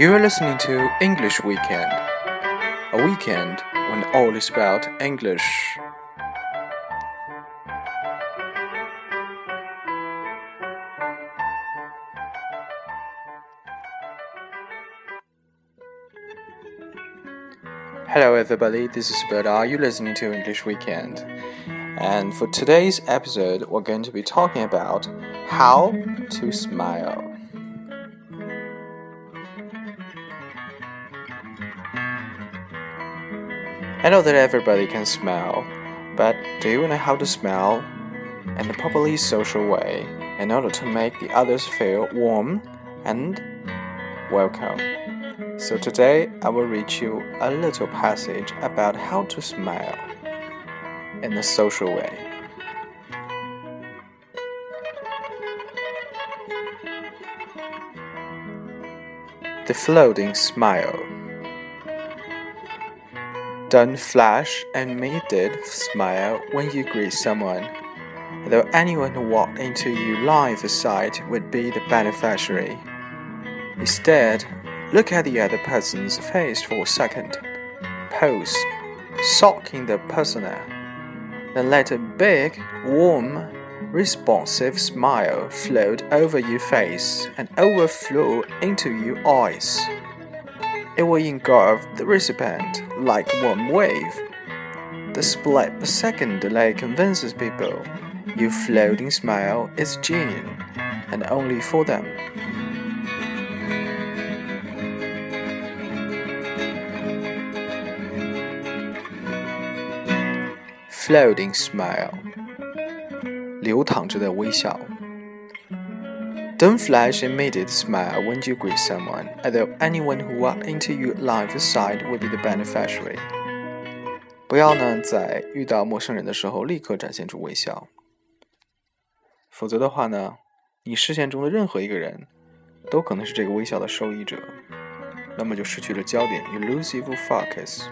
You are listening to English Weekend, a weekend when all is about English. Hello, everybody. This is Bert. Are you listening to English Weekend? And for today's episode, we're going to be talking about how to smile. I know that everybody can smile, but do you know how to smile in a properly social way in order to make the others feel warm and welcome? So today I will read you a little passage about how to smile in a social way. The floating smile. Don't flash an immediate smile when you greet someone, though anyone who walked into you live aside would be the beneficiary. Instead, look at the other person's face for a second. Pose, soak in the persona. Then let a big, warm, responsive smile float over your face and overflow into your eyes it will engulf the recipient like one wave. The split second delay convinces people your floating smile is genuine and only for them. Floating smile，流淌着的微笑。 Don't flash immediate smile when you greet someone, although anyone who walked into your life side will be the beneficiary. 不要呢，在遇到陌生人的时候立刻展现出微笑，否则的话呢，你视线中的任何一个人都可能是这个微笑的受益者，那么就失去了焦点，you lose your focus.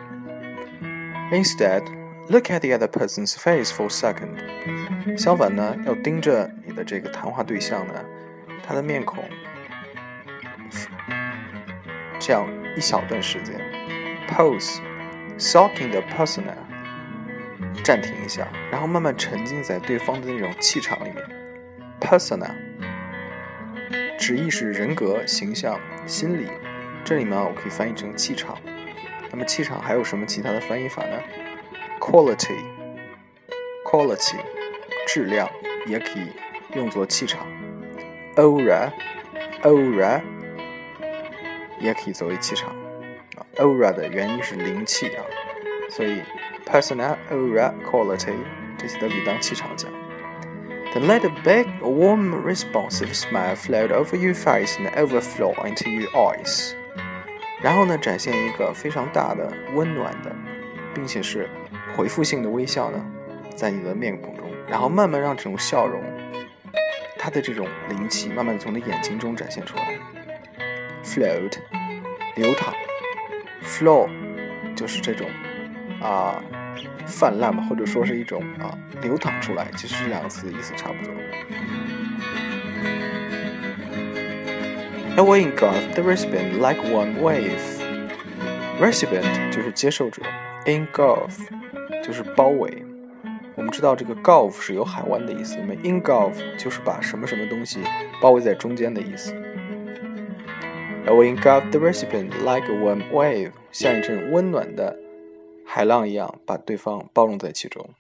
Instead, look at the other person's face for a second. 相反呢，要盯着你的这个谈话对象呢。他的面孔，这样一小段时间，pose，soaking the persona，暂停一下，然后慢慢沉浸在对方的那种气场里面。persona，直译是人格、形象、心理，这里面我可以翻译成气场。那么气场还有什么其他的翻译法呢？quality，quality，质量也可以用作气场。Aura，aura 也可以作为气场啊。aura 的原因是灵气啊，所以 personal aura quality 这些都可以当气场讲。Then let a big, warm, responsive smile flowed over your face and overflow into your eyes. 然后呢，展现一个非常大的、温暖的，并且是回复性的微笑呢，在你的面孔中，然后慢慢让这种笑容。它的这种灵气慢慢从你的眼睛中展现出来。Float，流淌；flow，就是这种啊泛滥嘛，或者说是一种啊流淌出来，其实这两个词的意思差不多。It will engulf the recipient like one wave. Recipient 就是接受者，engulf 就是包围。我们知道这个 gulf 是有海湾的意思，那么 engulf 就是把什么什么东西包围在中间的意思。I will engulf the recipient like a warm wave，像一阵温暖的海浪一样，把对方包容在其中。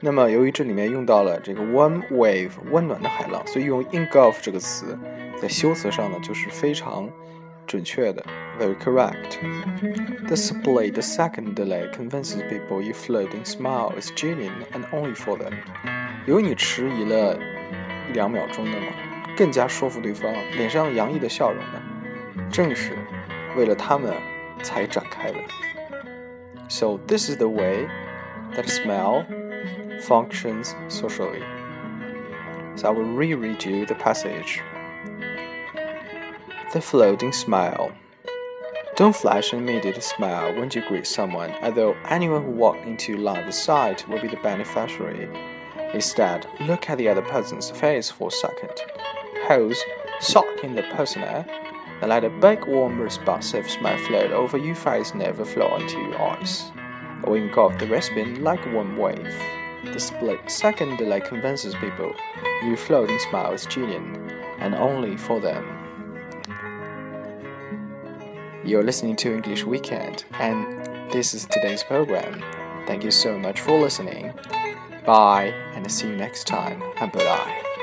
那么，由于这里面用到了这个 warm wave，温暖的海浪，所以用 engulf 这个词在修辞上呢，就是非常。准确的，very correct. The split second delay convinces people your floating smile is genuine and only for them. 由于你迟疑了一两秒钟的嘛，更加说服对方脸上洋溢的笑容呢，正是为了他们才展开的。So this is the way that smile functions socially. So I will reread you the passage the floating smile. Don't flash an immediate smile when you greet someone, although anyone who walked into your line of sight will be the beneficiary. Instead, look at the other person's face for a second. Pose, sock in the personnel, and let a big warm responsive smile float over your face, never flow into your eyes. A wink of the wristband like a warm wave. The split second delay convinces people your floating smile is genuine and only for them. You're listening to English Weekend, and this is today's program. Thank you so much for listening. Bye, and see you next time, and bye.